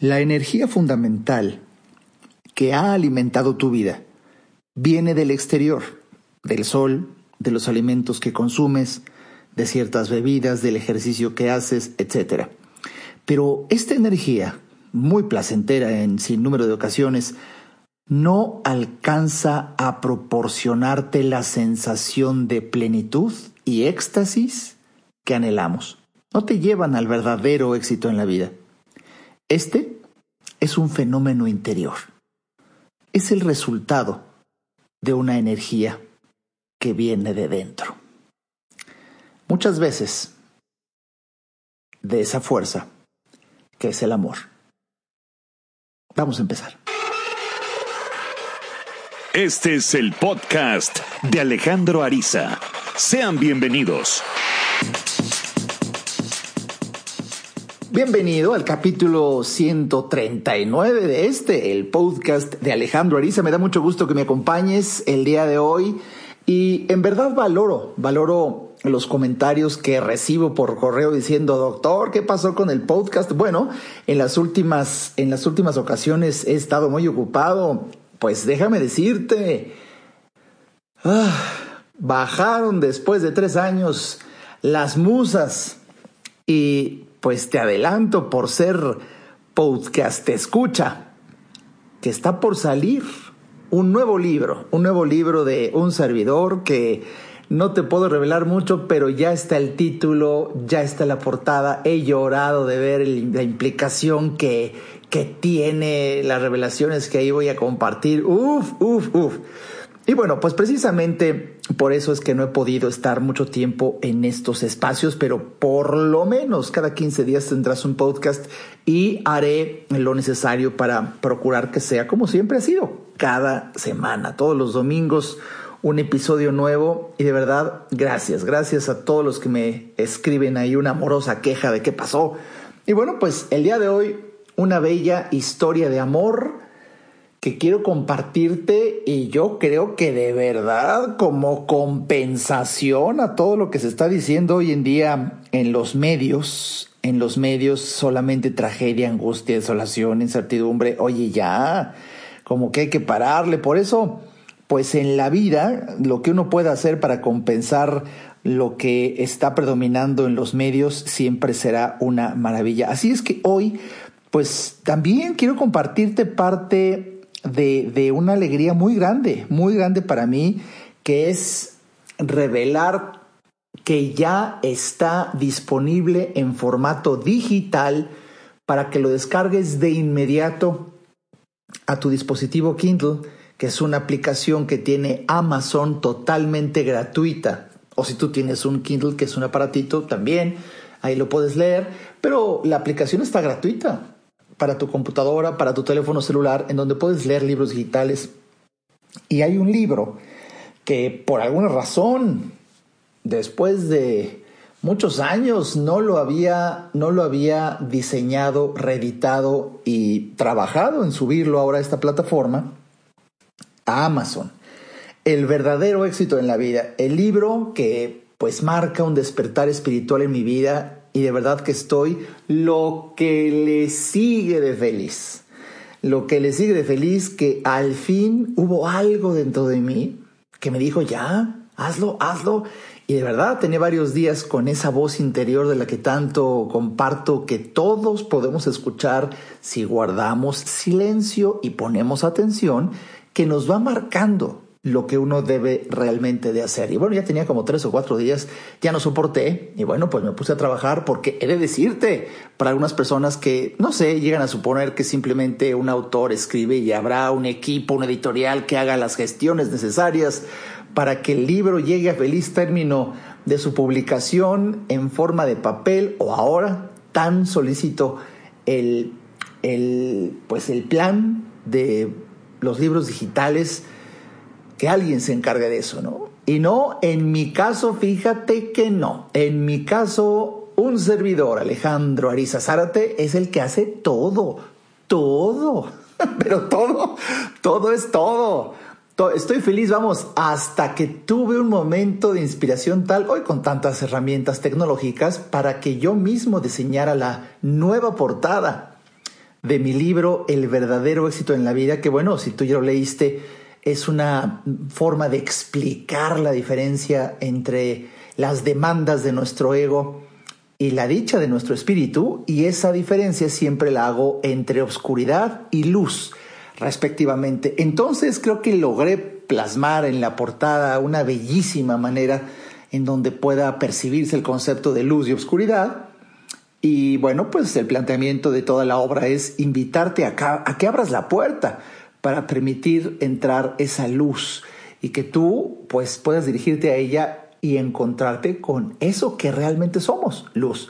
La energía fundamental que ha alimentado tu vida viene del exterior, del sol, de los alimentos que consumes, de ciertas bebidas, del ejercicio que haces, etc. Pero esta energía, muy placentera en sin número de ocasiones, no alcanza a proporcionarte la sensación de plenitud y éxtasis que anhelamos. No te llevan al verdadero éxito en la vida. Este es un fenómeno interior. Es el resultado de una energía que viene de dentro. Muchas veces de esa fuerza que es el amor. Vamos a empezar. Este es el podcast de Alejandro Ariza. Sean bienvenidos. Bienvenido al capítulo 139 de este, el podcast de Alejandro Ariza. Me da mucho gusto que me acompañes el día de hoy y en verdad valoro, valoro los comentarios que recibo por correo diciendo, doctor, ¿qué pasó con el podcast? Bueno, en las últimas, en las últimas ocasiones he estado muy ocupado. Pues déjame decirte, ah, bajaron después de tres años las musas y pues te adelanto por ser podcast escucha que está por salir un nuevo libro, un nuevo libro de un servidor que no te puedo revelar mucho, pero ya está el título, ya está la portada. He llorado de ver la implicación que, que tiene, las revelaciones que ahí voy a compartir. Uf, uf, uf. Y bueno, pues precisamente por eso es que no he podido estar mucho tiempo en estos espacios, pero por lo menos cada 15 días tendrás un podcast y haré lo necesario para procurar que sea como siempre ha sido, cada semana, todos los domingos un episodio nuevo y de verdad gracias, gracias a todos los que me escriben ahí una amorosa queja de qué pasó. Y bueno, pues el día de hoy una bella historia de amor que quiero compartirte y yo creo que de verdad como compensación a todo lo que se está diciendo hoy en día en los medios, en los medios solamente tragedia, angustia, desolación, incertidumbre, oye ya, como que hay que pararle, por eso pues en la vida lo que uno puede hacer para compensar lo que está predominando en los medios siempre será una maravilla. Así es que hoy pues también quiero compartirte parte de, de una alegría muy grande, muy grande para mí, que es revelar que ya está disponible en formato digital para que lo descargues de inmediato a tu dispositivo Kindle, que es una aplicación que tiene Amazon totalmente gratuita. O si tú tienes un Kindle, que es un aparatito, también ahí lo puedes leer, pero la aplicación está gratuita para tu computadora, para tu teléfono celular, en donde puedes leer libros digitales. Y hay un libro que por alguna razón, después de muchos años, no lo había, no lo había diseñado, reeditado y trabajado en subirlo ahora a esta plataforma, a Amazon. El verdadero éxito en la vida. El libro que pues marca un despertar espiritual en mi vida y de verdad que estoy lo que le sigue de feliz. Lo que le sigue de feliz que al fin hubo algo dentro de mí que me dijo, ya, hazlo, hazlo. Y de verdad tenía varios días con esa voz interior de la que tanto comparto que todos podemos escuchar si guardamos silencio y ponemos atención, que nos va marcando lo que uno debe realmente de hacer. Y bueno, ya tenía como tres o cuatro días, ya no soporté y bueno, pues me puse a trabajar porque he de decirte, para algunas personas que, no sé, llegan a suponer que simplemente un autor escribe y habrá un equipo, un editorial que haga las gestiones necesarias para que el libro llegue a feliz término de su publicación en forma de papel o ahora tan solicito el, el, pues el plan de los libros digitales que alguien se encargue de eso, ¿no? Y no, en mi caso, fíjate que no. En mi caso, un servidor, Alejandro Ariza Zárate, es el que hace todo, todo, pero todo, todo es todo. Estoy feliz, vamos, hasta que tuve un momento de inspiración tal, hoy con tantas herramientas tecnológicas, para que yo mismo diseñara la nueva portada de mi libro El verdadero éxito en la vida, que bueno, si tú ya lo leíste, es una forma de explicar la diferencia entre las demandas de nuestro ego y la dicha de nuestro espíritu, y esa diferencia siempre la hago entre oscuridad y luz, respectivamente. Entonces creo que logré plasmar en la portada una bellísima manera en donde pueda percibirse el concepto de luz y oscuridad. Y bueno, pues el planteamiento de toda la obra es invitarte a, a que abras la puerta para permitir entrar esa luz y que tú pues puedas dirigirte a ella y encontrarte con eso que realmente somos, luz.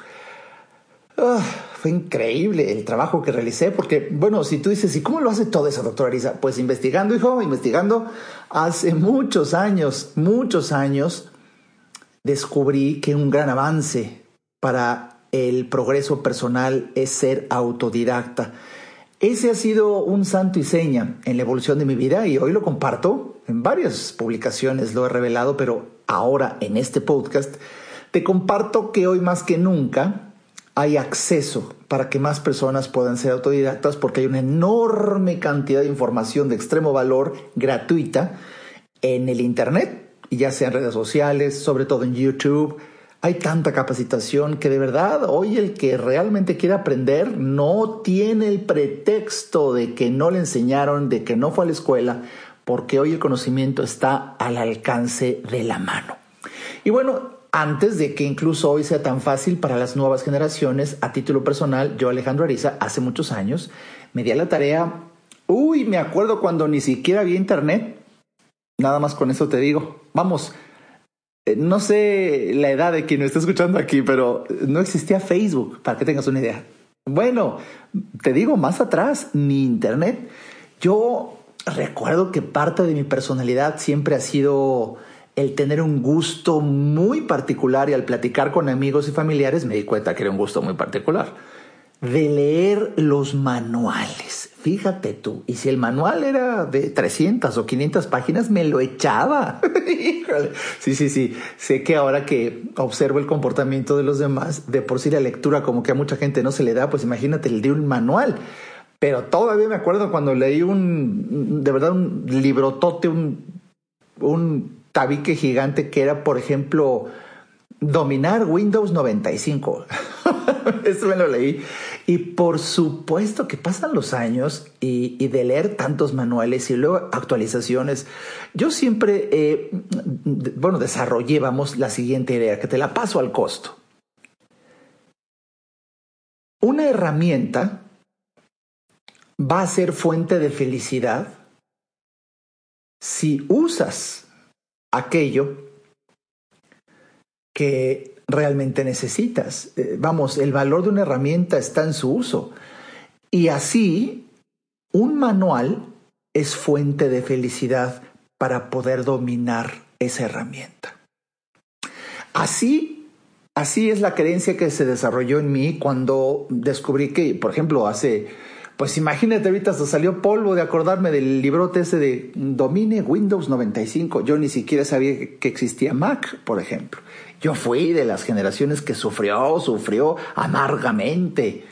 Ah, fue increíble el trabajo que realicé, porque, bueno, si tú dices, ¿y cómo lo hace todo eso, doctora Arisa? Pues investigando, hijo, investigando. Hace muchos años, muchos años, descubrí que un gran avance para el progreso personal es ser autodidacta. Ese ha sido un santo y seña en la evolución de mi vida y hoy lo comparto. En varias publicaciones lo he revelado, pero ahora en este podcast te comparto que hoy más que nunca hay acceso para que más personas puedan ser autodidactas porque hay una enorme cantidad de información de extremo valor gratuita en el Internet, ya sea en redes sociales, sobre todo en YouTube, hay tanta capacitación que de verdad hoy el que realmente quiere aprender no tiene el pretexto de que no le enseñaron, de que no fue a la escuela, porque hoy el conocimiento está al alcance de la mano. Y bueno, antes de que incluso hoy sea tan fácil para las nuevas generaciones, a título personal, yo Alejandro Ariza, hace muchos años, me di a la tarea, uy, me acuerdo cuando ni siquiera había internet, nada más con eso te digo, vamos, no sé la edad de quien me está escuchando aquí, pero no existía Facebook, para que tengas una idea. Bueno, te digo, más atrás, ni internet. Yo recuerdo que parte de mi personalidad siempre ha sido el tener un gusto muy particular y al platicar con amigos y familiares me di cuenta que era un gusto muy particular de leer los manuales. Fíjate tú, y si el manual era de 300 o 500 páginas, me lo echaba. sí, sí, sí. Sé que ahora que observo el comportamiento de los demás, de por sí la lectura como que a mucha gente no se le da, pues imagínate el de un manual. Pero todavía me acuerdo cuando leí un, de verdad, un librotote, un, un tabique gigante que era, por ejemplo, dominar Windows 95. Eso me lo leí. Y por supuesto que pasan los años y, de leer tantos manuales y luego actualizaciones, yo siempre, eh, bueno, desarrollé, vamos, la siguiente idea, que te la paso al costo. Una herramienta va a ser fuente de felicidad si usas aquello que realmente necesitas. Eh, vamos, el valor de una herramienta está en su uso. Y así, un manual es fuente de felicidad para poder dominar esa herramienta. Así, así es la creencia que se desarrolló en mí cuando descubrí que, por ejemplo, hace, pues imagínate, ahorita hasta salió polvo de acordarme del librote ese de Domine Windows 95. Yo ni siquiera sabía que existía Mac, por ejemplo. Yo fui de las generaciones que sufrió, sufrió amargamente,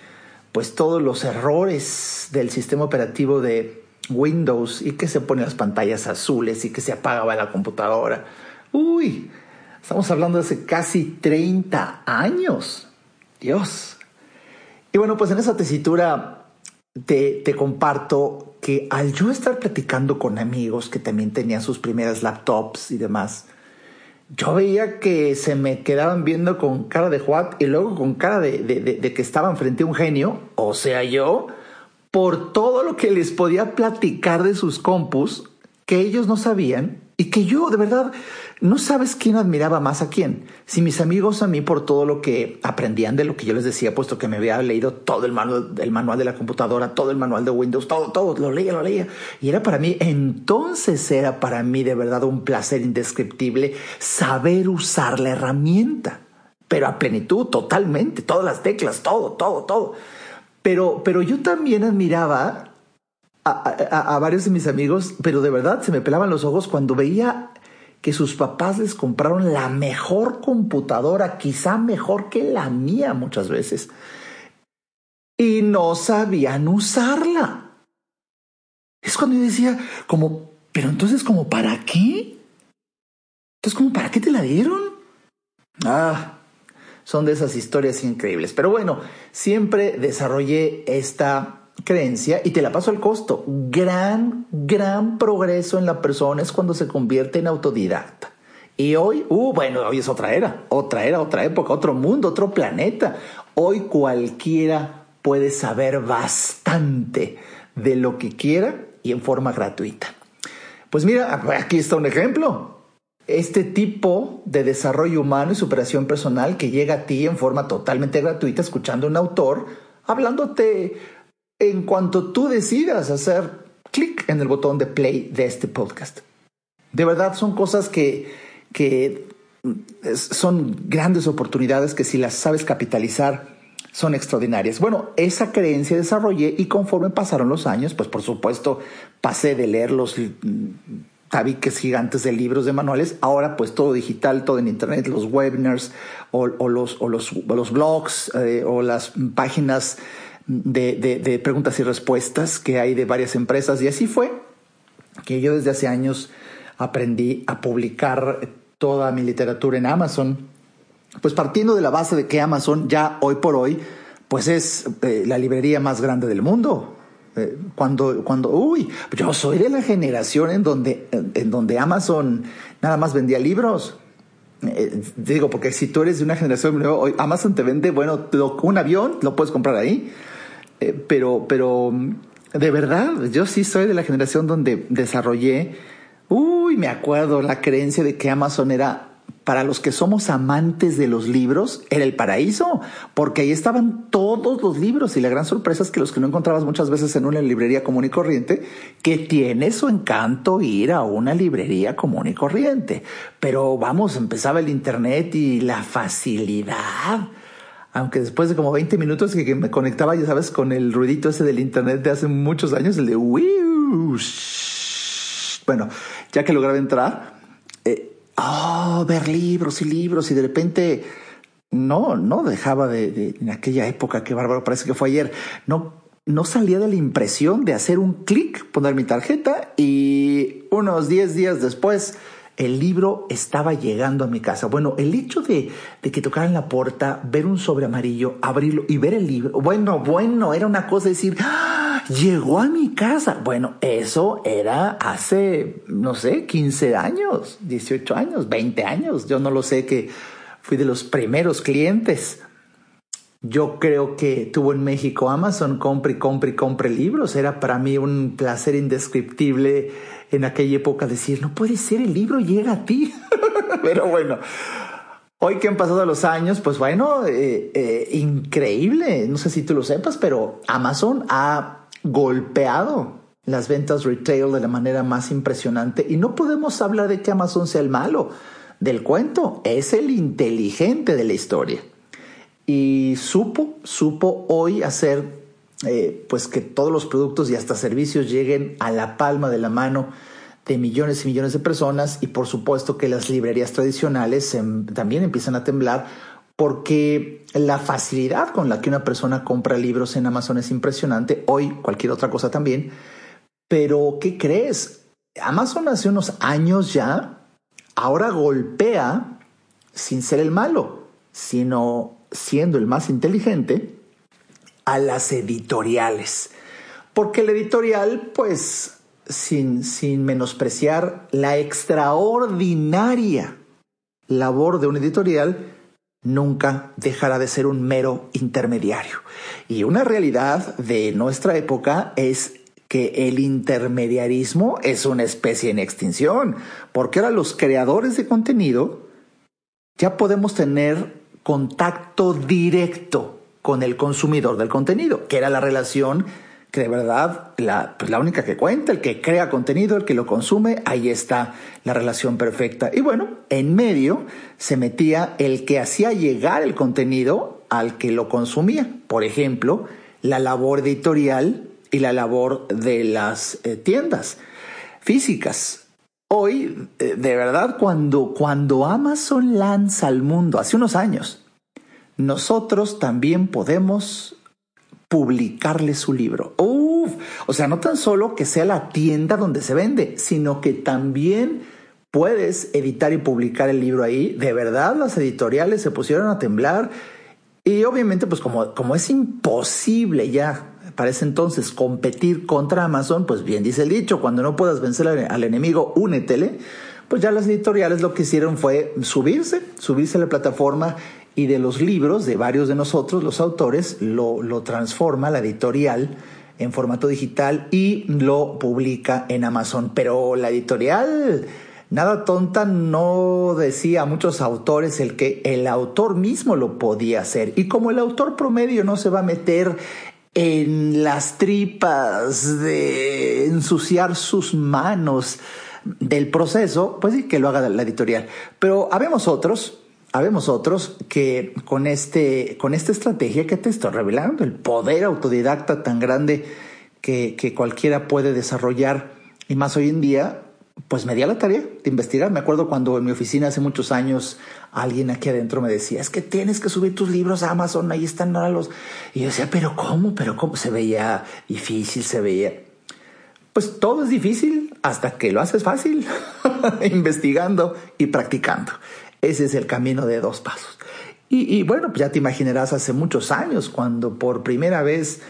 pues todos los errores del sistema operativo de Windows y que se ponen las pantallas azules y que se apagaba la computadora. Uy, estamos hablando de hace casi 30 años. Dios. Y bueno, pues en esa tesitura te, te, comparto que al yo estar platicando con amigos que también tenían sus primeras laptops y demás, yo veía que se me quedaban viendo con cara de Juat y luego con cara de, de, que estaban frente a un genio, o sea, yo, por todo lo que les podía platicar de sus compus que ellos no sabían y que yo, de verdad, no sabes quién admiraba más a quién. Si mis amigos a mí por todo lo que aprendían de lo que yo les decía, puesto que me había leído todo el manual, el manual de la computadora, todo el manual de Windows, todo, todo, lo leía, lo leía. Y era para mí, entonces era para mí de verdad un placer indescriptible saber usar la herramienta. Pero a plenitud, totalmente, todas las teclas, todo, todo, todo. Pero, pero yo también admiraba a, varios de mis amigos, pero de verdad se me pelaban los ojos cuando veía que sus papás les compraron la mejor computadora, quizá mejor que la mía muchas veces. y no sabían usarla. Es cuando yo decía, como, pero entonces, como, ¿para qué? Entonces, como, ¿para qué te la dieron? Ah, son de esas historias increíbles. Pero bueno, siempre desarrollé esta creencia y te la paso al costo. Gran, gran progreso en la persona es cuando se convierte en autodidacta. Y hoy, uh, bueno, hoy es otra era, otra era, otra época, otro mundo, otro planeta. Hoy cualquiera puede saber bastante de lo que quiera y en forma gratuita. Pues mira, aquí está un ejemplo este tipo de desarrollo humano y superación personal que llega a ti en forma totalmente gratuita, escuchando a un autor, hablándote en cuanto tú decidas hacer clic en el botón de play de este podcast. De verdad son cosas que, que son grandes oportunidades que si las sabes capitalizar son extraordinarias. Bueno, esa creencia desarrollé y conforme pasaron los años, pues por supuesto pasé de leer los tabiques gigantes de libros, de manuales, ahora pues todo digital, todo en internet, los webinars o, los, o los, los, blogs eh, o las páginas de, de, preguntas y respuestas que hay de varias empresas y así fue que yo desde hace años aprendí a publicar toda mi literatura en Amazon, pues partiendo de la base de que Amazon ya hoy por hoy pues es eh, la librería más grande del mundo. Eh, cuando, cuando, uy, yo soy de la generación en donde, en donde Amazon nada más vendía libros. Eh, digo, porque si tú eres de una generación, Amazon te vende, bueno, un avión, lo puedes comprar ahí. Eh, pero, pero, de verdad, yo sí soy de la generación donde desarrollé, uy, me acuerdo la creencia de que Amazon era para los que somos amantes de los libros, era el paraíso, porque ahí estaban todos los libros y la gran sorpresa es que los que no encontrabas muchas veces en una librería común y corriente, que tiene su encanto ir a una librería común y corriente. Pero vamos, empezaba el Internet y la facilidad. Aunque después de como 20 minutos que, me conectaba, ya sabes, con el ruidito ese del Internet de hace muchos años, el de... Bueno, ya que lograba entrar, eh, oh, ver libros y libros y de repente no, no dejaba de, en aquella época, que bárbaro, parece que fue ayer, no, no salía de la impresión de hacer un clic, poner mi tarjeta y unos 10 días después el libro estaba llegando a mi casa. Bueno, el hecho de, de que tocaran la puerta, ver un sobre amarillo, abrirlo y ver el libro, bueno, bueno, era una cosa decir, ¡Ah! llegó a mi casa. Bueno, eso era hace, no sé, 15 años, 18 años, 20 años. Yo no lo sé que fui de los primeros clientes. Yo creo que tuvo en México Amazon, compre compre compre libros. Era para mí un placer indescriptible en aquella época decir, no puede ser, el libro llega a ti. Pero bueno, hoy que han pasado los años, pues bueno, eh, eh, increíble. No sé si tú lo sepas, pero Amazon ha golpeado las ventas retail de la manera más impresionante y no podemos hablar de que Amazon sea el malo del cuento, es el inteligente de la historia. Y supo, supo hoy hacer eh, pues que todos los productos y hasta servicios lleguen a la palma de la mano de millones y millones de personas y por supuesto que las librerías tradicionales también empiezan a temblar porque la facilidad con la que una persona compra libros en Amazon es impresionante, hoy cualquier otra cosa también, pero ¿qué crees? Amazon hace unos años ya, ahora golpea sin ser el malo, sino siendo el más inteligente, a las editoriales. Porque el editorial, pues, sin, sin menospreciar la extraordinaria labor de un editorial, nunca dejará de ser un mero intermediario. Y una realidad de nuestra época es que el intermediarismo es una especie en extinción, porque ahora los creadores de contenido ya podemos tener contacto directo con el consumidor del contenido, que era la relación que de verdad la, pues la única que cuenta, el que crea contenido, el que lo consume, ahí está la relación perfecta. Y bueno, en medio se metía el que hacía llegar el contenido al que lo consumía. Por ejemplo, la labor editorial y la labor de las eh, tiendas físicas. Hoy, eh, de verdad, cuando, cuando Amazon lanza al mundo, hace unos años, nosotros también podemos publicarle su libro. Uf, o sea, no tan solo que sea la tienda donde se vende, sino que también puedes editar y publicar el libro ahí. De verdad, las editoriales se pusieron a temblar y obviamente, pues como, como es imposible ya para ese entonces competir contra Amazon, pues bien dice el dicho, cuando no puedas vencer al, enemigo, únetele. Pues ya las editoriales lo que hicieron fue subirse, subirse a la plataforma y de los libros de varios de nosotros, los autores, lo, lo transforma la editorial en formato digital y lo publica en Amazon. Pero la editorial, nada tonta, no decía a muchos autores el que el autor mismo lo podía hacer. Y como el autor promedio no se va a meter en las tripas de ensuciar sus manos del proceso, pues sí, que lo haga la editorial. Pero habemos otros, habemos otros que con, este, con esta estrategia que te estoy revelando, el poder autodidacta tan grande que, que cualquiera puede desarrollar, y más hoy en día, pues me di a la tarea de investigar. Me acuerdo cuando en mi oficina hace muchos años alguien aquí adentro me decía, es que tienes que subir tus libros a Amazon, ahí están los... Y yo decía, pero ¿cómo? Pero ¿cómo? Se veía difícil, se veía... Pues todo es difícil hasta que lo haces fácil, investigando y practicando. Ese es el camino de dos pasos. Y, bueno, pues ya te imaginarás hace muchos años cuando por primera vez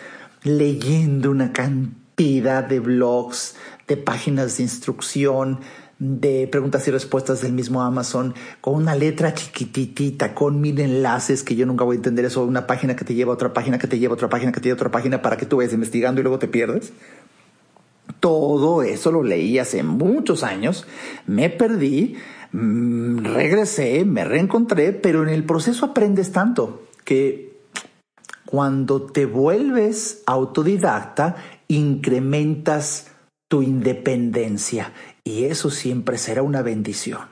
leyendo una cantidad de blogs, de páginas de instrucción, de preguntas y respuestas del mismo Amazon, con una letra chiquititita, con mil enlaces que yo nunca voy a entender eso, una página que te lleva a otra página, que te lleva a otra página, que te lleva a otra página para que tú vayas investigando y luego te pierdes. Todo eso lo leí hace muchos años, me perdí, mm, regresé, me reencontré, pero en el proceso aprendes tanto que cuando te vuelves autodidacta, incrementas tu independencia y eso siempre será una bendición.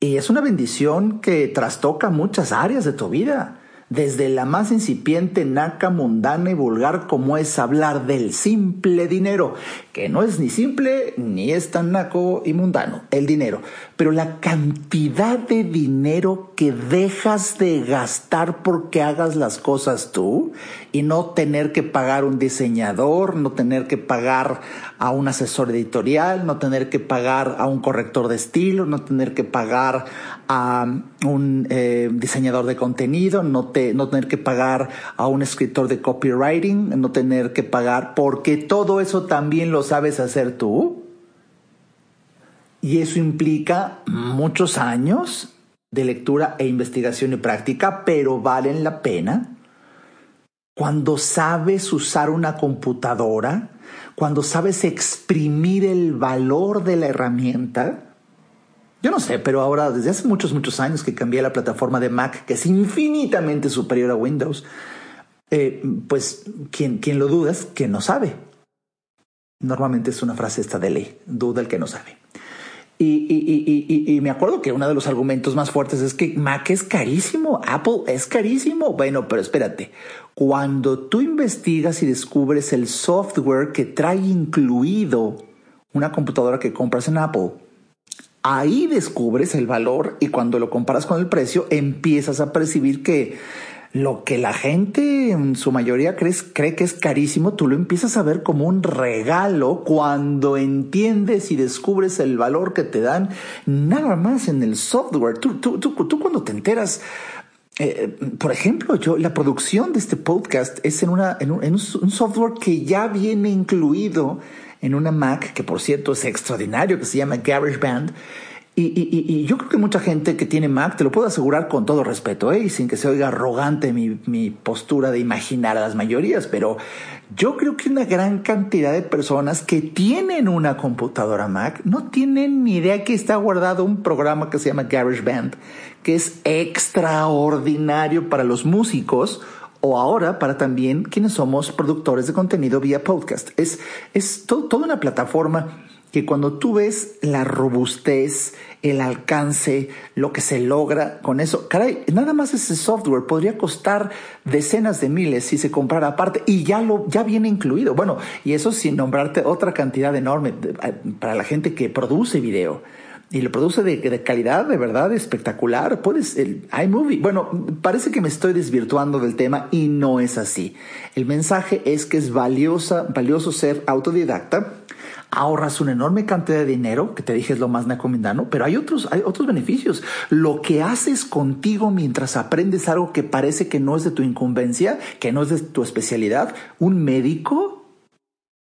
Y es una bendición que trastoca muchas áreas de tu vida desde la más incipiente, naca, mundana y vulgar como es hablar del simple dinero, que no es ni simple ni es tan naco y mundano, el dinero, pero la cantidad de dinero que dejas de gastar porque hagas las cosas tú y no tener que pagar un diseñador, no tener que pagar a un asesor editorial, no tener que pagar a un corrector de estilo, no tener que pagar a un eh, diseñador de contenido, no, te, no tener que pagar a un escritor de copywriting, no tener que pagar, porque todo eso también lo sabes hacer tú. Y eso implica muchos años de lectura e investigación y práctica, pero valen la pena cuando sabes usar una computadora, cuando sabes exprimir el valor de la herramienta yo no sé, pero ahora desde hace muchos, muchos años que cambié la plataforma de Mac, que es infinitamente superior a Windows, eh, pues quien, quien lo duda es quien no sabe. Normalmente es una frase esta de ley, duda el que no sabe. Y, me acuerdo que uno de los argumentos más fuertes es que Mac es carísimo, Apple es carísimo. Bueno, pero espérate, cuando tú investigas y descubres el software que trae incluido una computadora que compras en Apple, Ahí descubres el valor y cuando lo comparas con el precio empiezas a percibir que lo que la gente en su mayoría cree, cree que es carísimo, tú lo empiezas a ver como un regalo cuando entiendes y descubres el valor que te dan nada más en el software. Tú, tú, tú, cuando te enteras, eh, por ejemplo, yo la producción de este podcast es en, una, en, un, en un software que ya viene incluido en una Mac, que por cierto es extraordinario, que se llama GarageBand. Y, y, y, yo creo que mucha gente que tiene Mac, te lo puedo asegurar con todo respeto, ¿eh? y sin que se oiga arrogante mi, postura de imaginar a las mayorías, pero yo creo que una gran cantidad de personas que tienen una computadora Mac no tienen ni idea que está guardado un programa que se llama GarageBand, que es extraordinario para los músicos o ahora para también quienes somos productores de contenido vía podcast. Es, es toda una plataforma que cuando tú ves la robustez, el alcance, lo que se logra con eso, caray, nada más ese software podría costar decenas de miles si se comprara aparte y ya lo ya viene incluido. Bueno, y eso sin nombrarte otra cantidad enorme para la gente que produce video y lo produce de, calidad de verdad espectacular. Puedes, el iMovie. Bueno, parece que me estoy desvirtuando del tema y no es así. El mensaje es que es valiosa, valioso ser autodidacta. Ahorras una enorme cantidad de dinero, que te dije es lo más necomendano, pero hay otros, hay otros beneficios. Lo que haces contigo mientras aprendes algo que parece que no es de tu incumbencia, que no es de tu especialidad, un médico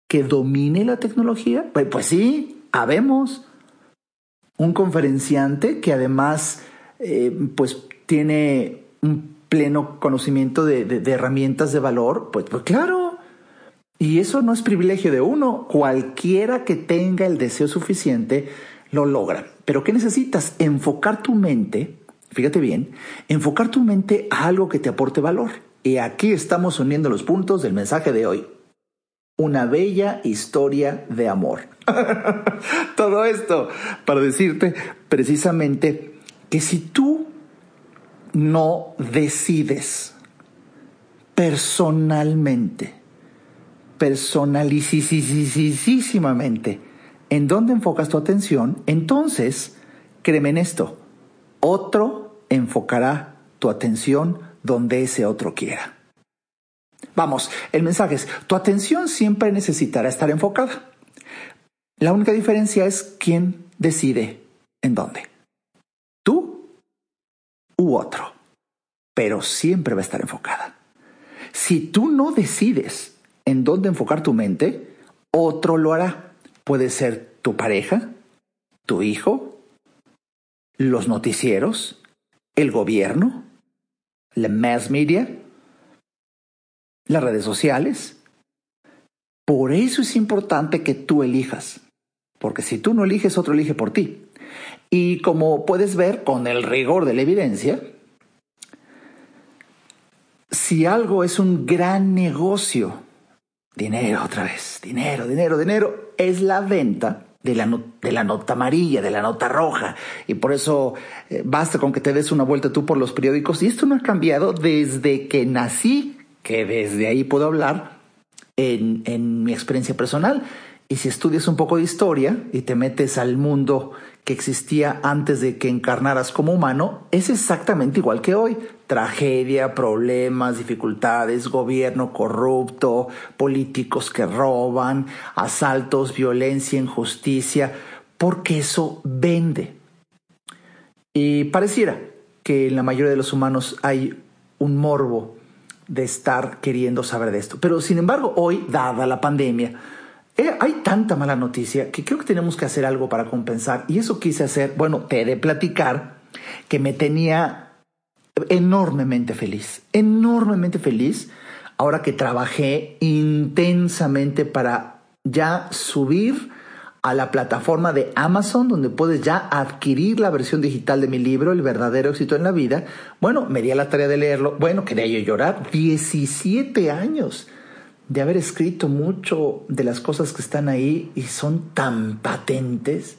que domine la tecnología, pues, pues sí, habemos un conferenciante que además eh, pues tiene un pleno conocimiento de, herramientas de valor, pues, pues claro. Y eso no es privilegio de uno. Cualquiera que tenga el deseo suficiente lo logra. Pero ¿qué necesitas? Enfocar tu mente, fíjate bien, enfocar tu mente a algo que te aporte valor. Y aquí estamos uniendo los puntos del mensaje de hoy. Una bella historia de amor. Todo esto para decirte precisamente que si tú no decides personalmente, personalicísimamente, en dónde enfocas tu atención, entonces, créeme en esto, otro enfocará tu atención donde ese otro quiera. Vamos, el mensaje es, tu atención siempre necesitará estar enfocada. La única diferencia es quién decide en dónde. Tú u otro. Pero siempre va a estar enfocada. Si tú no decides en dónde enfocar tu mente, otro lo hará. Puede ser tu pareja, tu hijo, los noticieros, el gobierno, la mass media, las redes sociales. Por eso es importante que tú elijas. Porque si tú no eliges, otro elige por ti. Y como puedes ver con el rigor de la evidencia, si algo es un gran negocio, dinero otra vez, dinero, dinero, dinero, es la venta de la, de la nota amarilla, de la nota roja. Y por eso eh, basta con que te des una vuelta tú por los periódicos. Y esto no ha cambiado desde que nací, que desde ahí puedo hablar en, en mi experiencia personal. Y si estudias un poco de historia y te metes al mundo que existía antes de que encarnaras como humano, es exactamente igual que hoy. Tragedia, problemas, dificultades, gobierno corrupto, políticos que roban, asaltos, violencia, injusticia, porque eso vende. Y pareciera que en la mayoría de los humanos hay un morbo de estar queriendo saber de esto. Pero sin embargo, hoy, dada la pandemia, eh, hay tanta mala noticia que creo que tenemos que hacer algo para compensar. Y eso quise hacer, bueno, te he de platicar que me tenía enormemente feliz, enormemente feliz, ahora que trabajé intensamente para ya subir a la plataforma de Amazon, donde puedes ya adquirir la versión digital de mi libro, El verdadero éxito en la vida. Bueno, me di a la tarea de leerlo. Bueno, quería yo llorar. 17 años de haber escrito mucho de las cosas que están ahí y son tan patentes.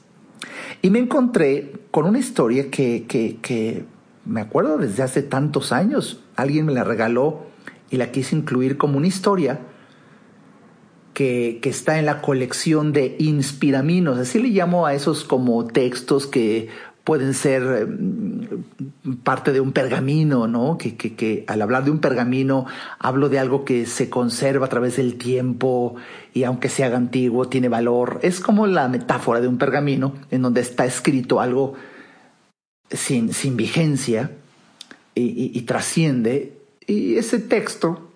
Y me encontré con una historia que, que, que me acuerdo desde hace tantos años. Alguien me la regaló y la quise incluir como una historia que, que, está en la colección de inspiraminos. Así le llamo a esos como textos que pueden ser eh, parte de un pergamino, ¿no? Que, que, que, al hablar de un pergamino hablo de algo que se conserva a través del tiempo y aunque se haga antiguo tiene valor. Es como la metáfora de un pergamino en donde está escrito algo sin, sin vigencia y, trasciende. Y ese texto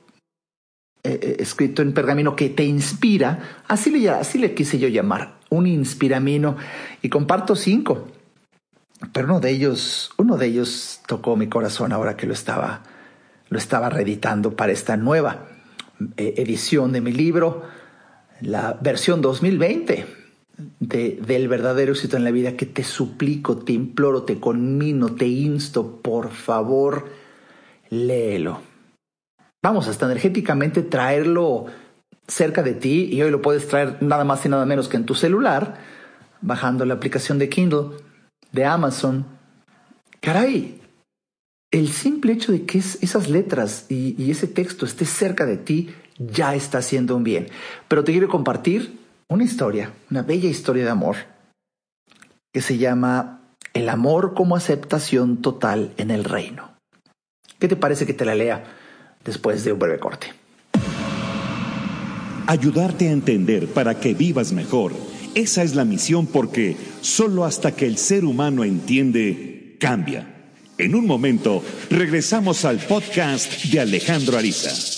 eh, eh, escrito en pergamino que te inspira, así le, así le quise yo llamar, un inspiramino. Y comparto cinco pero uno de ellos, uno de ellos tocó mi corazón ahora que lo estaba, lo estaba reeditando para esta nueva eh, edición de mi libro, la versión 2020 de, del verdadero éxito en la vida, que te suplico, te imploro, te conmino, te insto, por favor, léelo. Vamos, hasta energéticamente traerlo cerca de ti y hoy lo puedes traer nada más y nada menos que en tu celular, bajando la aplicación de Kindle de Amazon, caray, el simple hecho de que esas letras y, ese texto esté cerca de ti ya está haciendo un bien. Pero te quiero compartir una historia, una bella historia de amor que se llama El amor como aceptación total en el reino. ¿Qué te parece que te la lea después de un breve corte? Ayudarte a entender para que vivas mejor. Esa es la misión porque solo hasta que el ser humano entiende, cambia. En un momento, regresamos al podcast de Alejandro Ariza.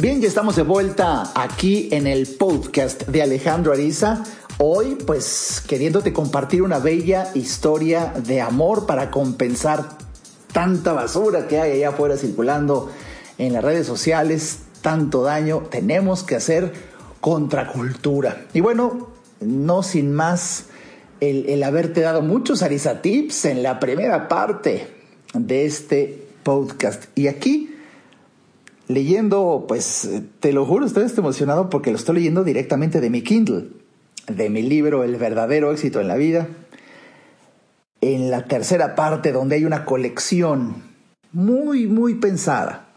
Bien, ya estamos de vuelta aquí en el podcast de Alejandro Ariza. Hoy, pues, queriéndote compartir una bella historia de amor para compensar tanta basura que hay allá afuera circulando en las redes sociales, tanto daño, tenemos que hacer contracultura. Y bueno, no sin más, el, el haberte dado muchos Ariza Tips en la primera parte de este podcast. Y aquí leyendo, pues te lo juro, estoy emocionado porque lo estoy leyendo directamente de mi Kindle, de mi libro El verdadero éxito en la vida. En la tercera parte donde hay una colección muy, muy pensada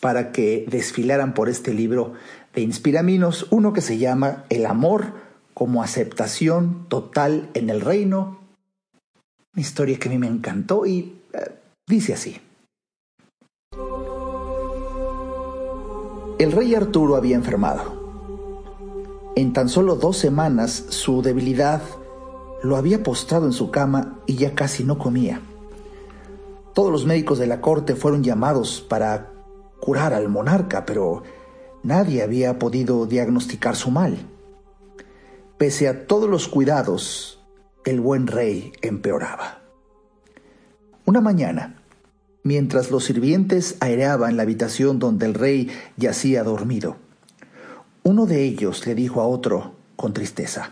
para que desfilaran por este libro de Inspiraminos, uno que se llama El amor como aceptación total en el reino. Una historia que a mí me encantó y eh, dice así. El rey Arturo había enfermado. En tan solo dos semanas su debilidad lo había postrado en su cama y ya casi no comía. Todos los médicos de la corte fueron llamados para curar al monarca, pero nadie había podido diagnosticar su mal. Pese a todos los cuidados, el buen rey empeoraba. Una mañana, mientras los sirvientes aireaban la habitación donde el rey yacía dormido. Uno de ellos le dijo a otro con tristeza,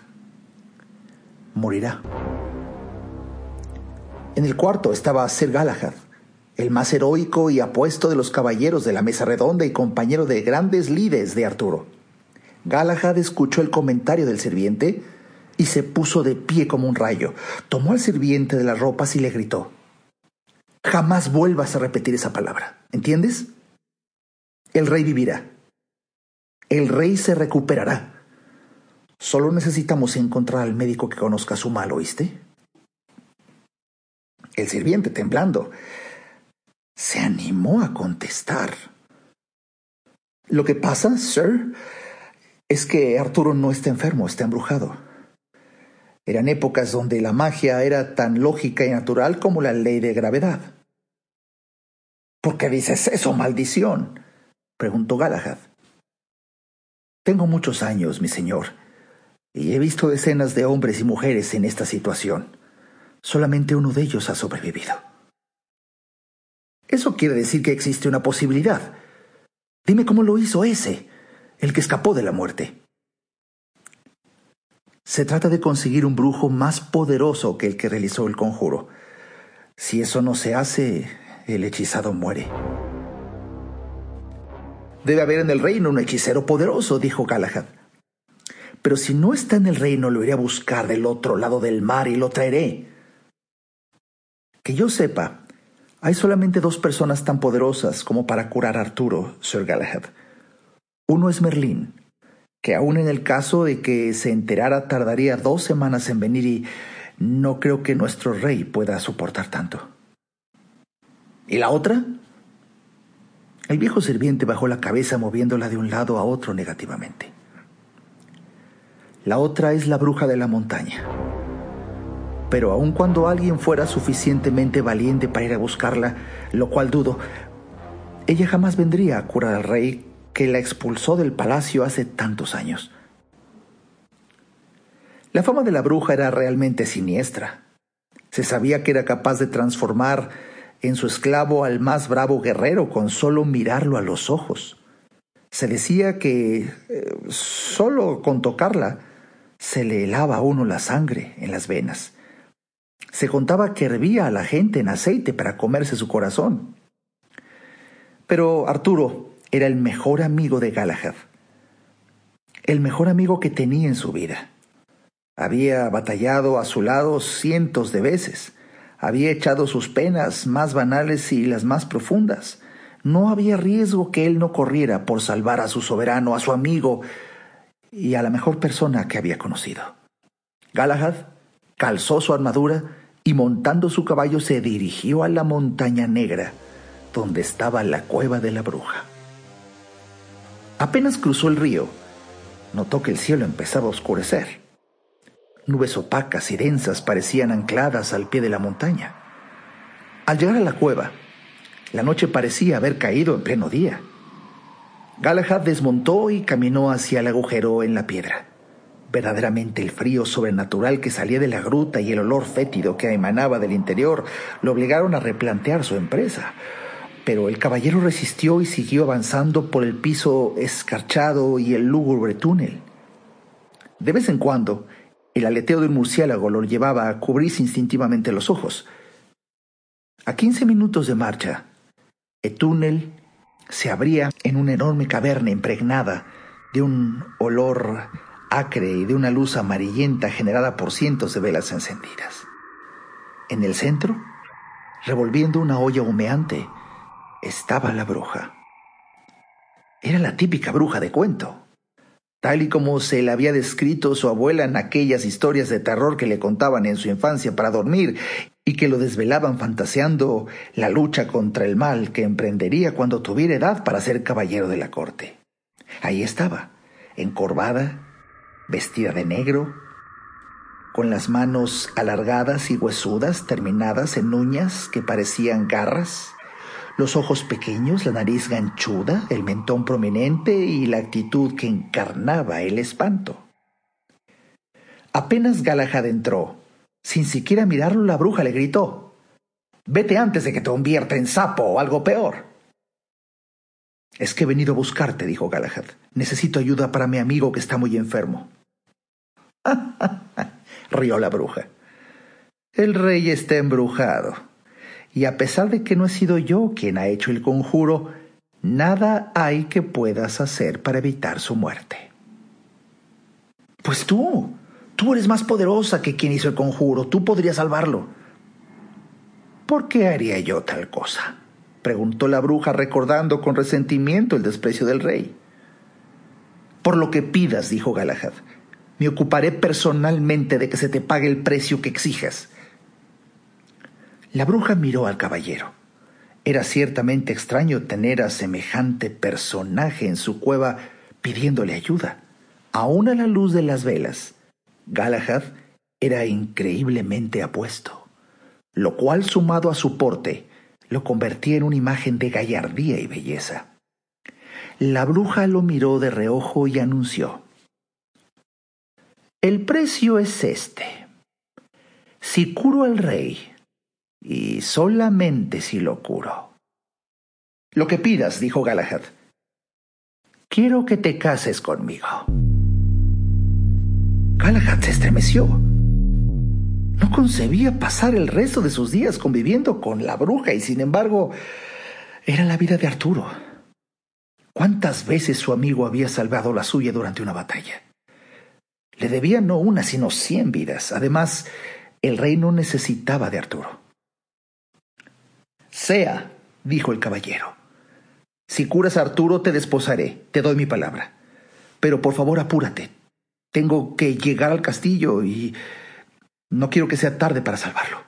morirá. En el cuarto estaba Sir Galahad, el más heroico y apuesto de los caballeros de la mesa redonda y compañero de grandes lides de Arturo. Galahad escuchó el comentario del sirviente y se puso de pie como un rayo. Tomó al sirviente de las ropas y le gritó, Jamás vuelvas a repetir esa palabra. ¿Entiendes? El rey vivirá. El rey se recuperará. Solo necesitamos encontrar al médico que conozca su mal, ¿oíste? El sirviente, temblando, se animó a contestar. Lo que pasa, sir, es que Arturo no está enfermo, está embrujado. Eran épocas donde la magia era tan lógica y natural como la ley de gravedad. ¿Por qué dices eso, maldición? preguntó Galahad. Tengo muchos años, mi señor, y he visto decenas de hombres y mujeres en esta situación. Solamente uno de ellos ha sobrevivido. Eso quiere decir que existe una posibilidad. Dime cómo lo hizo ese, el que escapó de la muerte. Se trata de conseguir un brujo más poderoso que el que realizó el conjuro. Si eso no se hace, el hechizado muere. Debe haber en el reino un hechicero poderoso, dijo Galahad. Pero si no está en el reino, lo iré a buscar del otro lado del mar y lo traeré. Que yo sepa, hay solamente dos personas tan poderosas como para curar a Arturo, Sir Galahad. Uno es Merlín, que aun en el caso de que se enterara tardaría dos semanas en venir y no creo que nuestro rey pueda soportar tanto. ¿Y la otra? El viejo sirviente bajó la cabeza moviéndola de un lado a otro negativamente. La otra es la bruja de la montaña. pero aun cuando alguien fuera suficientemente valiente para ir a buscarla, lo cual dudo, ella jamás vendría a curar al rey que la expulsó del palacio hace tantos años. La fama de la bruja era realmente siniestra. Se sabía que era capaz de transformar en su esclavo al más bravo guerrero con solo mirarlo a los ojos. Se decía que eh, solo con tocarla se le helaba a uno la sangre en las venas. Se contaba que hervía a la gente en aceite para comerse su corazón. Pero Arturo era el mejor amigo de Galahad, el mejor amigo que tenía en su vida. Había batallado a su lado cientos de veces, había echado sus penas más banales y las más profundas. No había riesgo que él no corriera por salvar a su soberano, a su amigo y a la mejor persona que había conocido. Galahad calzó su armadura y montando su caballo se dirigió a la montaña negra, donde estaba la cueva de la bruja. Apenas cruzó el río, notó que el cielo empezaba a oscurecer. Nubes opacas y densas parecían ancladas al pie de la montaña. Al llegar a la cueva, la noche parecía haber caído en pleno día. Galahad desmontó y caminó hacia el agujero en la piedra. Verdaderamente el frío sobrenatural que salía de la gruta y el olor fétido que emanaba del interior lo obligaron a replantear su empresa. Pero el caballero resistió y siguió avanzando por el piso escarchado y el lúgubre túnel. De vez en cuando, el aleteo de un murciélago lo llevaba a cubrirse instintivamente los ojos. A quince minutos de marcha, el túnel se abría en una enorme caverna impregnada de un olor acre y de una luz amarillenta generada por cientos de velas encendidas. En el centro, revolviendo una olla humeante, estaba la bruja. Era la típica bruja de cuento tal y como se le había descrito su abuela en aquellas historias de terror que le contaban en su infancia para dormir y que lo desvelaban fantaseando la lucha contra el mal que emprendería cuando tuviera edad para ser caballero de la corte. Ahí estaba, encorvada, vestida de negro, con las manos alargadas y huesudas terminadas en uñas que parecían garras, los ojos pequeños, la nariz ganchuda, el mentón prominente y la actitud que encarnaba el espanto. Apenas Galahad entró, sin siquiera mirarlo, la bruja le gritó: Vete antes de que te convierta en sapo o algo peor. Es que he venido a buscarte, dijo Galahad. Necesito ayuda para mi amigo que está muy enfermo. rió la bruja. El rey está embrujado y a pesar de que no he sido yo quien ha hecho el conjuro, nada hay que puedas hacer para evitar su muerte. Pues tú, tú eres más poderosa que quien hizo el conjuro, tú podrías salvarlo. ¿Por qué haría yo tal cosa? preguntó la bruja recordando con resentimiento el desprecio del rey. Por lo que pidas, dijo Galahad, me ocuparé personalmente de que se te pague el precio que exijas. La bruja miró al caballero. Era ciertamente extraño tener a semejante personaje en su cueva pidiéndole ayuda. Aún a la luz de las velas, Galahad era increíblemente apuesto, lo cual sumado a su porte lo convertía en una imagen de gallardía y belleza. La bruja lo miró de reojo y anunció. El precio es este. Si curo al rey, y solamente si lo curo. Lo que pidas, dijo Galahad. Quiero que te cases conmigo. Galahad se estremeció. No concebía pasar el resto de sus días conviviendo con la bruja y sin embargo era la vida de Arturo. ¿Cuántas veces su amigo había salvado la suya durante una batalla? Le debía no una, sino cien vidas. Además, el rey no necesitaba de Arturo. Sea, dijo el caballero. Si curas a Arturo, te desposaré, te doy mi palabra. Pero por favor, apúrate. Tengo que llegar al castillo y no quiero que sea tarde para salvarlo.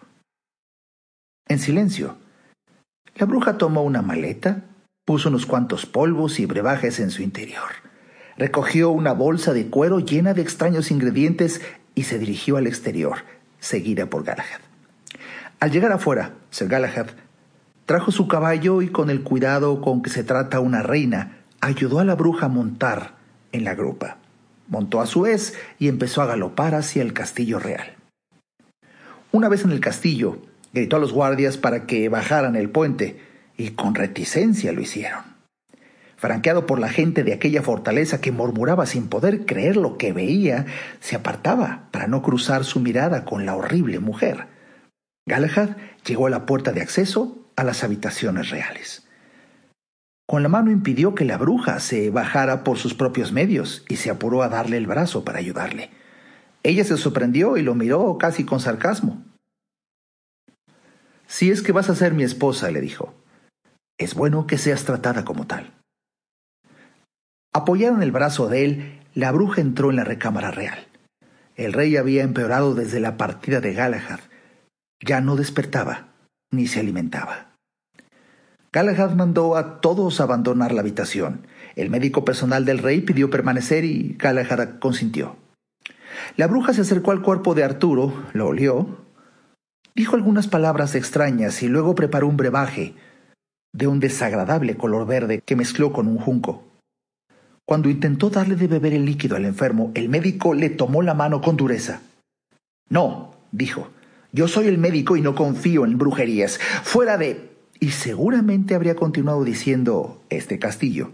En silencio, la bruja tomó una maleta, puso unos cuantos polvos y brebajes en su interior. Recogió una bolsa de cuero llena de extraños ingredientes y se dirigió al exterior, seguida por Galahad. Al llegar afuera, Sir Galahad trajo su caballo y con el cuidado con que se trata una reina, ayudó a la bruja a montar en la grupa. Montó a su vez y empezó a galopar hacia el castillo real. Una vez en el castillo, gritó a los guardias para que bajaran el puente, y con reticencia lo hicieron. Franqueado por la gente de aquella fortaleza que murmuraba sin poder creer lo que veía, se apartaba para no cruzar su mirada con la horrible mujer. Galahad llegó a la puerta de acceso a las habitaciones reales. Con la mano impidió que la bruja se bajara por sus propios medios y se apuró a darle el brazo para ayudarle. Ella se sorprendió y lo miró casi con sarcasmo. Si es que vas a ser mi esposa, le dijo, es bueno que seas tratada como tal. Apoyada en el brazo de él, la bruja entró en la recámara real. El rey había empeorado desde la partida de Galahad. Ya no despertaba ni se alimentaba. Galahad mandó a todos abandonar la habitación. El médico personal del rey pidió permanecer y Galahad consintió. La bruja se acercó al cuerpo de Arturo, lo olió, dijo algunas palabras extrañas y luego preparó un brebaje de un desagradable color verde que mezcló con un junco. Cuando intentó darle de beber el líquido al enfermo, el médico le tomó la mano con dureza. No, dijo, yo soy el médico y no confío en brujerías. Fuera de... Y seguramente habría continuado diciendo este castillo.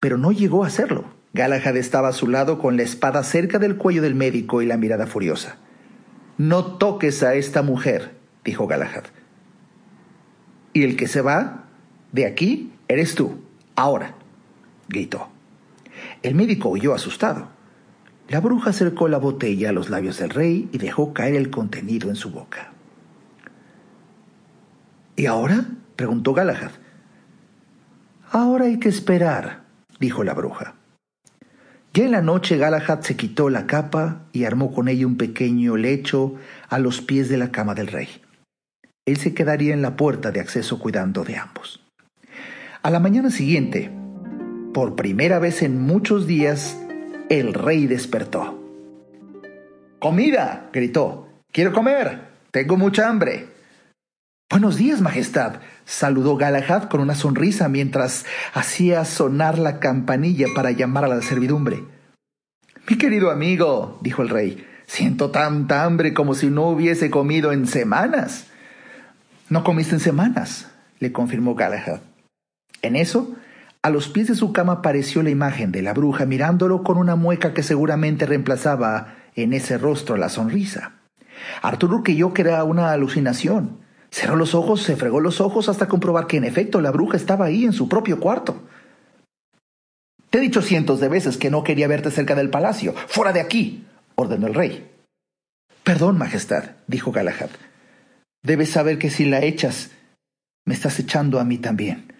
Pero no llegó a hacerlo. Galahad estaba a su lado con la espada cerca del cuello del médico y la mirada furiosa. No toques a esta mujer, dijo Galahad. Y el que se va de aquí eres tú, ahora, gritó. El médico huyó asustado. La bruja acercó la botella a los labios del rey y dejó caer el contenido en su boca. ¿Y ahora? preguntó Galahad. Ahora hay que esperar, dijo la bruja. Ya en la noche Galahad se quitó la capa y armó con ella un pequeño lecho a los pies de la cama del rey. Él se quedaría en la puerta de acceso cuidando de ambos. A la mañana siguiente, por primera vez en muchos días, el rey despertó. ¡Comida! gritó. Quiero comer. Tengo mucha hambre. Buenos días, Majestad, saludó Galahad con una sonrisa mientras hacía sonar la campanilla para llamar a la servidumbre. Mi querido amigo, dijo el rey, siento tanta hambre como si no hubiese comido en semanas. No comiste en semanas, le confirmó Galahad. En eso, a los pies de su cama apareció la imagen de la bruja mirándolo con una mueca que seguramente reemplazaba en ese rostro la sonrisa. Arturo creyó que era una alucinación Cerró los ojos, se fregó los ojos hasta comprobar que en efecto la bruja estaba ahí en su propio cuarto. Te he dicho cientos de veces que no quería verte cerca del palacio. ¡Fuera de aquí! ordenó el rey. Perdón, Majestad, dijo Galahad. Debes saber que si la echas, me estás echando a mí también.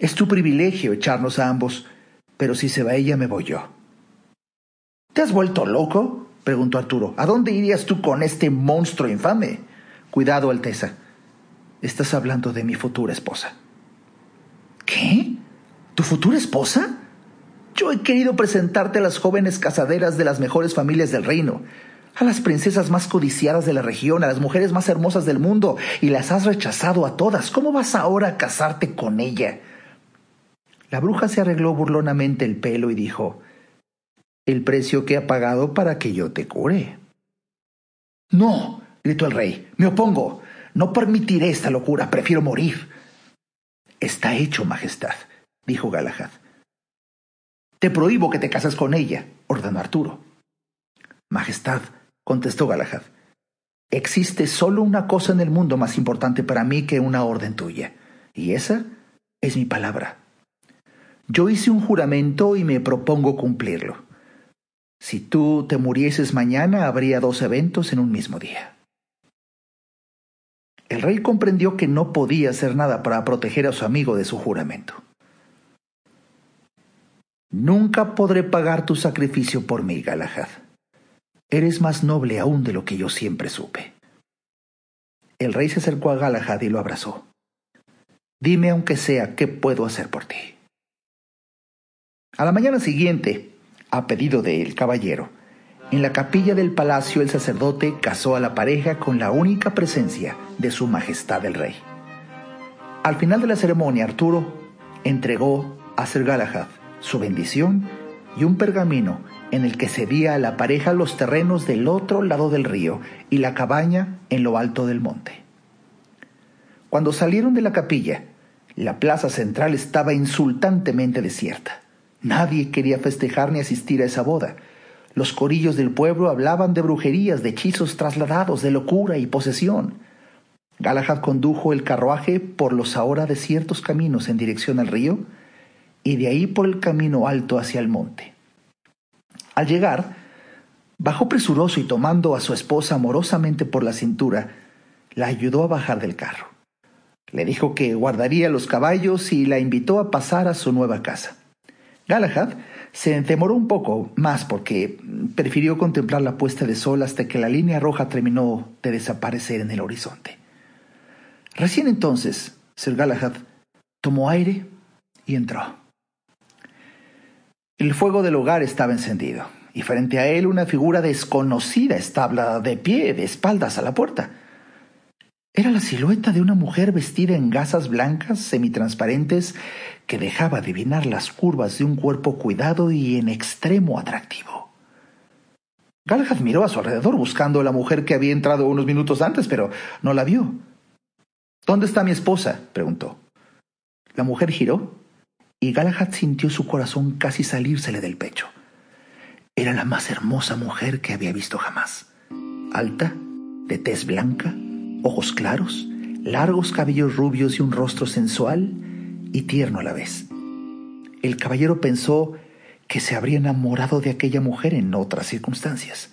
Es tu privilegio echarnos a ambos, pero si se va ella, me voy yo. ¿Te has vuelto loco? preguntó Arturo. ¿A dónde irías tú con este monstruo infame? Cuidado, Alteza. Estás hablando de mi futura esposa. ¿Qué? ¿Tu futura esposa? Yo he querido presentarte a las jóvenes casaderas de las mejores familias del reino, a las princesas más codiciadas de la región, a las mujeres más hermosas del mundo, y las has rechazado a todas. ¿Cómo vas ahora a casarte con ella? La bruja se arregló burlonamente el pelo y dijo, El precio que ha pagado para que yo te cure. No, gritó el rey. Me opongo. No permitiré esta locura. Prefiero morir. Está hecho, Majestad, dijo Galahad. Te prohíbo que te cases con ella, ordenó Arturo. Majestad, contestó Galahad, existe solo una cosa en el mundo más importante para mí que una orden tuya, y esa es mi palabra. Yo hice un juramento y me propongo cumplirlo. Si tú te murieses mañana, habría dos eventos en un mismo día. El rey comprendió que no podía hacer nada para proteger a su amigo de su juramento. Nunca podré pagar tu sacrificio por mí, Galahad. Eres más noble aún de lo que yo siempre supe. El rey se acercó a Galahad y lo abrazó. Dime aunque sea qué puedo hacer por ti. A la mañana siguiente, a pedido del caballero, En la capilla del palacio el sacerdote casó a la pareja con la única presencia de su majestad el rey. Al final de la ceremonia, Arturo entregó a Sir Galahad su bendición y un pergamino en el que cedía a la pareja los terrenos del otro lado del río y la cabaña en lo alto del monte. Cuando salieron de la capilla, la plaza central estaba insultantemente desierta. Nadie quería festejar ni asistir a esa boda. Los corillos del pueblo hablaban de brujerías, de hechizos trasladados, de locura y posesión. Galahad condujo el carruaje por los ahora desiertos caminos en dirección al río y de ahí por el camino alto hacia el monte. Al llegar, bajó presuroso y tomando a su esposa amorosamente por la cintura, la ayudó a bajar del carro. Le dijo que guardaría los caballos y la invitó a pasar a su nueva casa. Galahad se demoró un poco más porque prefirió contemplar la puesta de sol hasta que la línea roja terminó de desaparecer en el horizonte. Recién entonces, Sir Galahad tomó aire y entró. El fuego del hogar estaba encendido, y frente a él una figura desconocida estaba de pie, de espaldas a la puerta. Era la silueta de una mujer vestida en gasas blancas semitransparentes que dejaba adivinar las curvas de un cuerpo cuidado y en extremo atractivo. Galahad miró a su alrededor buscando a la mujer que había entrado unos minutos antes, pero no la vio. ¿Dónde está mi esposa? preguntó. La mujer giró y Galahad sintió su corazón casi salírsele del pecho. Era la más hermosa mujer que había visto jamás. Alta, de tez blanca, ojos claros, largos cabellos rubios y un rostro sensual y tierno a la vez. El caballero pensó que se habría enamorado de aquella mujer en otras circunstancias.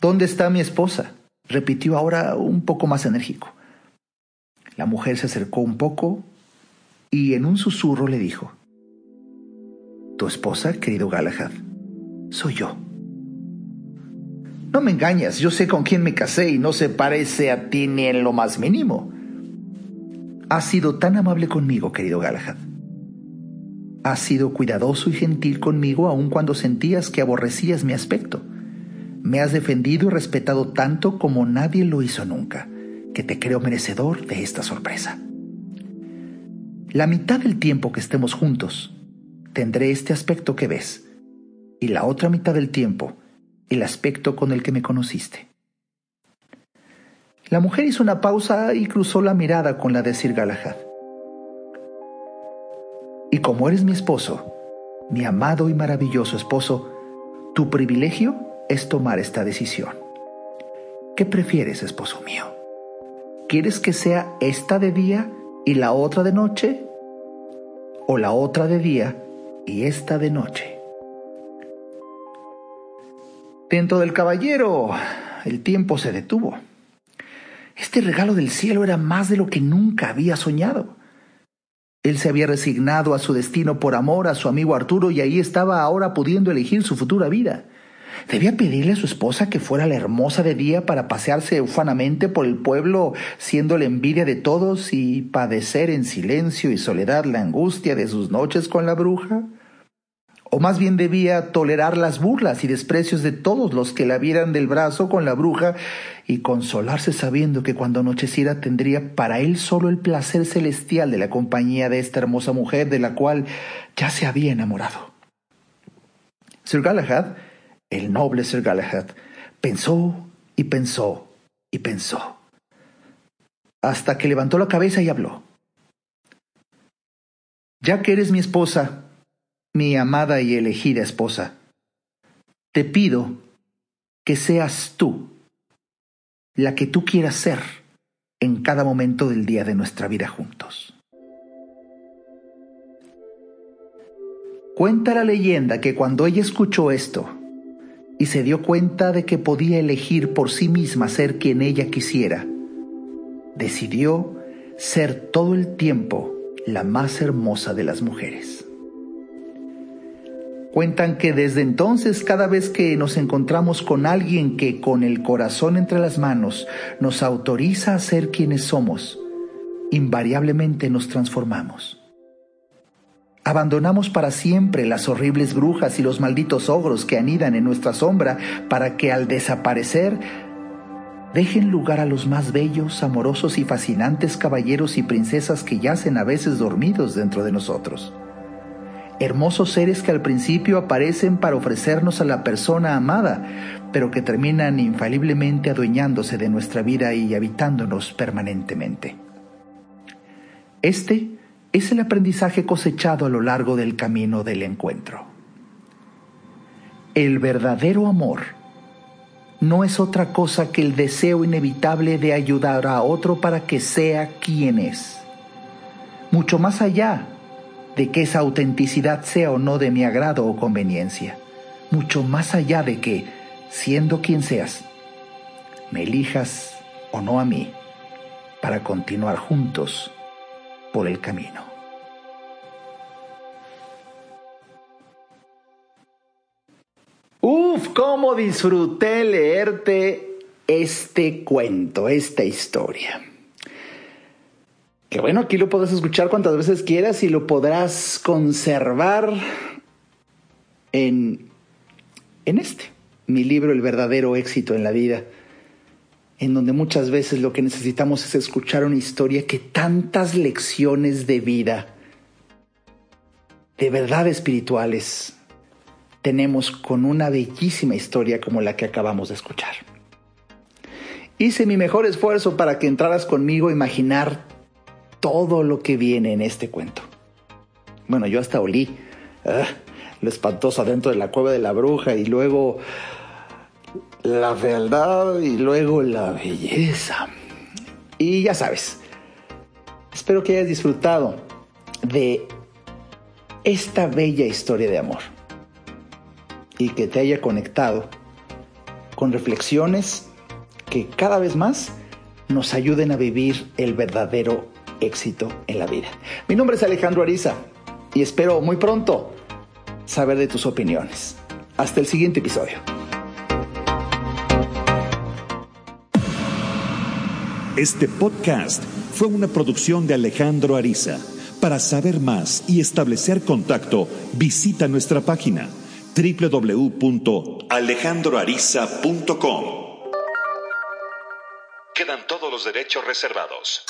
¿Dónde está mi esposa? repitió ahora un poco más enérgico. La mujer se acercó un poco y en un susurro le dijo, Tu esposa, querido Galahad, soy yo. No me engañas, yo sé con quién me casé y no se parece a ti ni en lo más mínimo. Has sido tan amable conmigo, querido Galahad. Has sido cuidadoso y gentil conmigo aun cuando sentías que aborrecías mi aspecto. Me has defendido y respetado tanto como nadie lo hizo nunca, que te creo merecedor de esta sorpresa. La mitad del tiempo que estemos juntos, tendré este aspecto que ves, y la otra mitad del tiempo el aspecto con el que me conociste. La mujer hizo una pausa y cruzó la mirada con la de Sir Galahad. Y como eres mi esposo, mi amado y maravilloso esposo, tu privilegio es tomar esta decisión. ¿Qué prefieres, esposo mío? ¿Quieres que sea esta de día y la otra de noche? ¿O la otra de día y esta de noche? Dentro del caballero, el tiempo se detuvo. Este regalo del cielo era más de lo que nunca había soñado. Él se había resignado a su destino por amor a su amigo Arturo y ahí estaba ahora pudiendo elegir su futura vida. Debía pedirle a su esposa que fuera la hermosa de día para pasearse ufanamente por el pueblo, siendo la envidia de todos y padecer en silencio y soledad la angustia de sus noches con la bruja o más bien debía tolerar las burlas y desprecios de todos los que la vieran del brazo con la bruja y consolarse sabiendo que cuando anocheciera tendría para él solo el placer celestial de la compañía de esta hermosa mujer de la cual ya se había enamorado. Sir Galahad, el noble Sir Galahad, pensó y pensó y pensó, hasta que levantó la cabeza y habló. Ya que eres mi esposa, mi amada y elegida esposa, te pido que seas tú la que tú quieras ser en cada momento del día de nuestra vida juntos. Cuenta la leyenda que cuando ella escuchó esto y se dio cuenta de que podía elegir por sí misma ser quien ella quisiera, decidió ser todo el tiempo la más hermosa de las mujeres. Cuentan que desde entonces cada vez que nos encontramos con alguien que con el corazón entre las manos nos autoriza a ser quienes somos, invariablemente nos transformamos. Abandonamos para siempre las horribles brujas y los malditos ogros que anidan en nuestra sombra para que al desaparecer dejen lugar a los más bellos, amorosos y fascinantes caballeros y princesas que yacen a veces dormidos dentro de nosotros. Hermosos seres que al principio aparecen para ofrecernos a la persona amada, pero que terminan infaliblemente adueñándose de nuestra vida y habitándonos permanentemente. Este es el aprendizaje cosechado a lo largo del camino del encuentro. El verdadero amor no es otra cosa que el deseo inevitable de ayudar a otro para que sea quien es. Mucho más allá de que esa autenticidad sea o no de mi agrado o conveniencia. Mucho más allá de que, siendo quien seas, me elijas o no a mí para continuar juntos por el camino. Uf, cómo disfruté leerte este cuento, esta historia. Que bueno, aquí lo podrás escuchar cuantas veces quieras y lo podrás conservar en, en este, mi libro El verdadero éxito en la vida en donde muchas veces lo que necesitamos es escuchar una historia que tantas lecciones de vida, de verdad espirituales, tenemos con una bellísima historia como la que acabamos de escuchar. Hice mi mejor esfuerzo para que entraras conmigo a imaginar todo lo que viene en este cuento. Bueno, yo hasta olí ah, lo espantoso adentro de la cueva de la bruja y luego la fealdad y luego la belleza. Y ya sabes, espero que hayas disfrutado de esta bella historia de amor y que te haya conectado con reflexiones que cada vez más nos ayuden a vivir el verdadero éxito en la vida. Mi nombre es Alejandro Ariza y espero muy pronto saber de tus opiniones. Hasta el siguiente episodio. Este podcast fue una producción de Alejandro Ariza. Para saber más y establecer contacto, visita nuestra página www.alejandroariza.com. Quedan todos los derechos reservados.